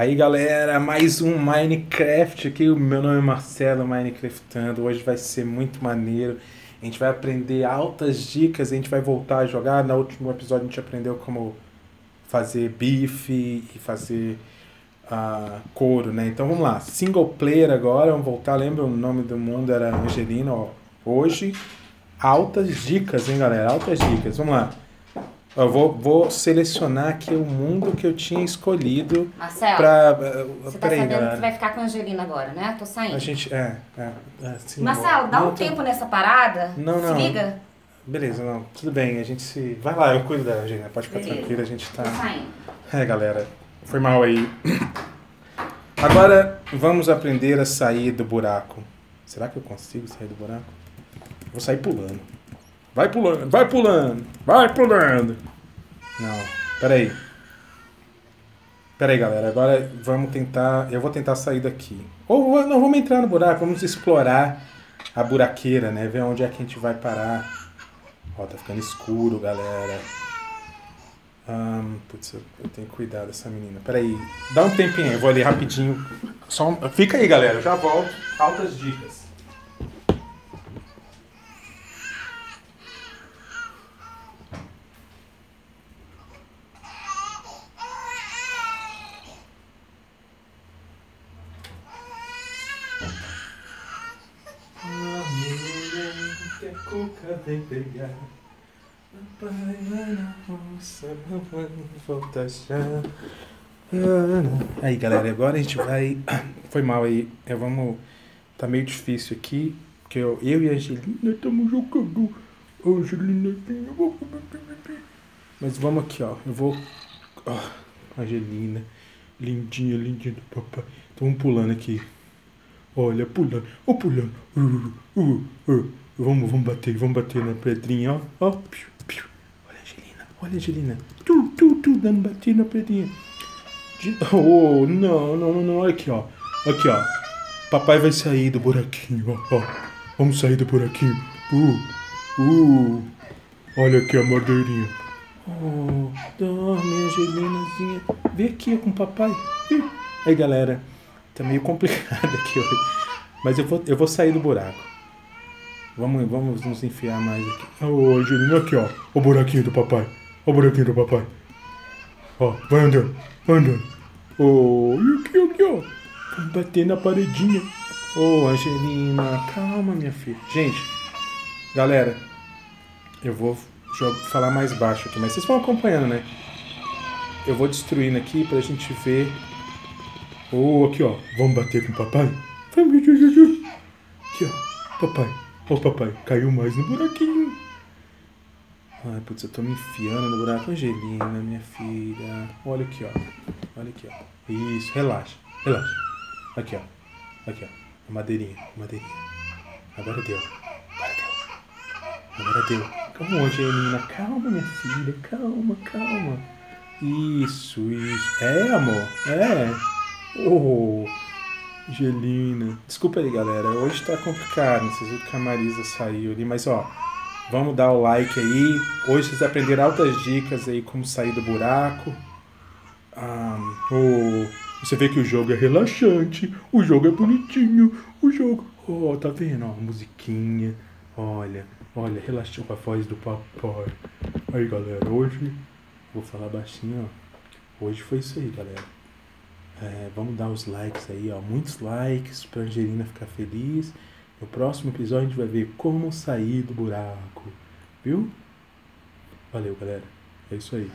Aí galera, mais um Minecraft aqui. O meu nome é Marcelo Minecraftando. Hoje vai ser muito maneiro. A gente vai aprender altas dicas. A gente vai voltar a jogar. No último episódio a gente aprendeu como fazer bife e fazer uh, couro, né? Então vamos lá. Single player agora. Vamos voltar. Lembra o nome do mundo era Angelina? Ó. Hoje, altas dicas, hein, galera? Altas dicas. Vamos lá. Eu vou, vou selecionar aqui o mundo que eu tinha escolhido. Marcelo, pra, você tá sabendo galera. que vai ficar com a Angelina agora, né? Tô saindo. A gente, é, é, é sim, Marcelo, dá não, um tô... tempo nessa parada. Não, não. Se liga. Beleza, não. Tudo bem, a gente se... Vai lá, eu cuido da Angelina. Pode ficar Beleza. tranquila, a gente tá... Tô saindo. É, galera. Foi mal aí. Agora, vamos aprender a sair do buraco. Será que eu consigo sair do buraco? Vou sair pulando. Vai pulando, vai pulando, vai pulando. Não, peraí. Peraí, galera. Agora vamos tentar. Eu vou tentar sair daqui. Ou não, vamos entrar no buraco, vamos explorar a buraqueira, né? Ver onde é que a gente vai parar. Ó, tá ficando escuro, galera. Um, putz, eu, eu tenho que cuidar dessa menina. Peraí, dá um tempinho, eu vou ali rapidinho. Só um... Fica aí, galera, eu já volto. Altas dicas. Cuca vem pegar. Papai na roça, volta já. Aí galera, agora a gente vai. Foi mal aí. É, vamos. Tá meio difícil aqui. Porque eu, eu e a Angelina estamos jogando. Angelina. Mas vamos aqui, ó. Eu vou. Oh, Angelina. Lindinha, lindinha do papai. Então vamos pulando aqui. Olha, pulando. Oh, pulando. Uh, uh, uh. Vamos, vamos bater, vamos bater na pedrinha, ó. ó. Piu, piu. Olha a Angelina, olha a Angelina. Tu, tu, tu, dando bater na pedrinha. De... Oh, não, não, não. Aqui, ó. Aqui, ó. Papai vai sair do buraquinho, ó. ó. Vamos sair do buraquinho. Uh, uh. Olha aqui a madeirinha. Oh, dorme, Angelinazinha. Vem aqui com o papai. Aí, galera. Tá meio complicado aqui hoje. Mas eu vou, eu vou sair do buraco. Vamos, vamos nos enfiar mais aqui. Ô, Angelina, aqui, ó. O buraquinho do papai. O buraquinho do papai. Ó, vai andando, vai andando. Ô, e aqui, aqui, ó. Vamos bater na paredinha. Ô, oh, Angelina, calma, minha filha. Gente, galera, eu vou falar mais baixo aqui, mas vocês vão acompanhando, né? Eu vou destruindo aqui pra gente ver. Ô, oh, aqui, ó. Vamos bater com o papai? Aqui, ó. Papai. Ô papai, caiu mais no buraquinho. Ai, putz, eu tô me enfiando no buraco. Angelina, minha filha. Olha aqui, ó. Olha aqui, ó. Isso, relaxa, relaxa. Aqui, ó. Aqui, ó. A madeirinha, a madeirinha. Agora deu. Agora deu. Agora deu. Calma, Angelina. Calma, minha filha. Calma, calma. Isso, isso. É, amor. É. Oh. Angelina. Desculpa aí, galera. Hoje tá complicado. Vocês viram que a Marisa saiu ali, mas ó, vamos dar o like aí. Hoje vocês aprenderam altas dicas aí como sair do buraco. Um, oh, você vê que o jogo é relaxante, o jogo é bonitinho, o jogo. Oh, tá vendo? Ó, musiquinha. Olha, olha, relaxou com a voz do papai. Aí, galera, hoje vou falar baixinho, ó. Hoje foi isso aí, galera. É, vamos dar os likes aí, ó. Muitos likes pra Angelina ficar feliz. No próximo episódio a gente vai ver como sair do buraco. Viu? Valeu, galera. É isso aí.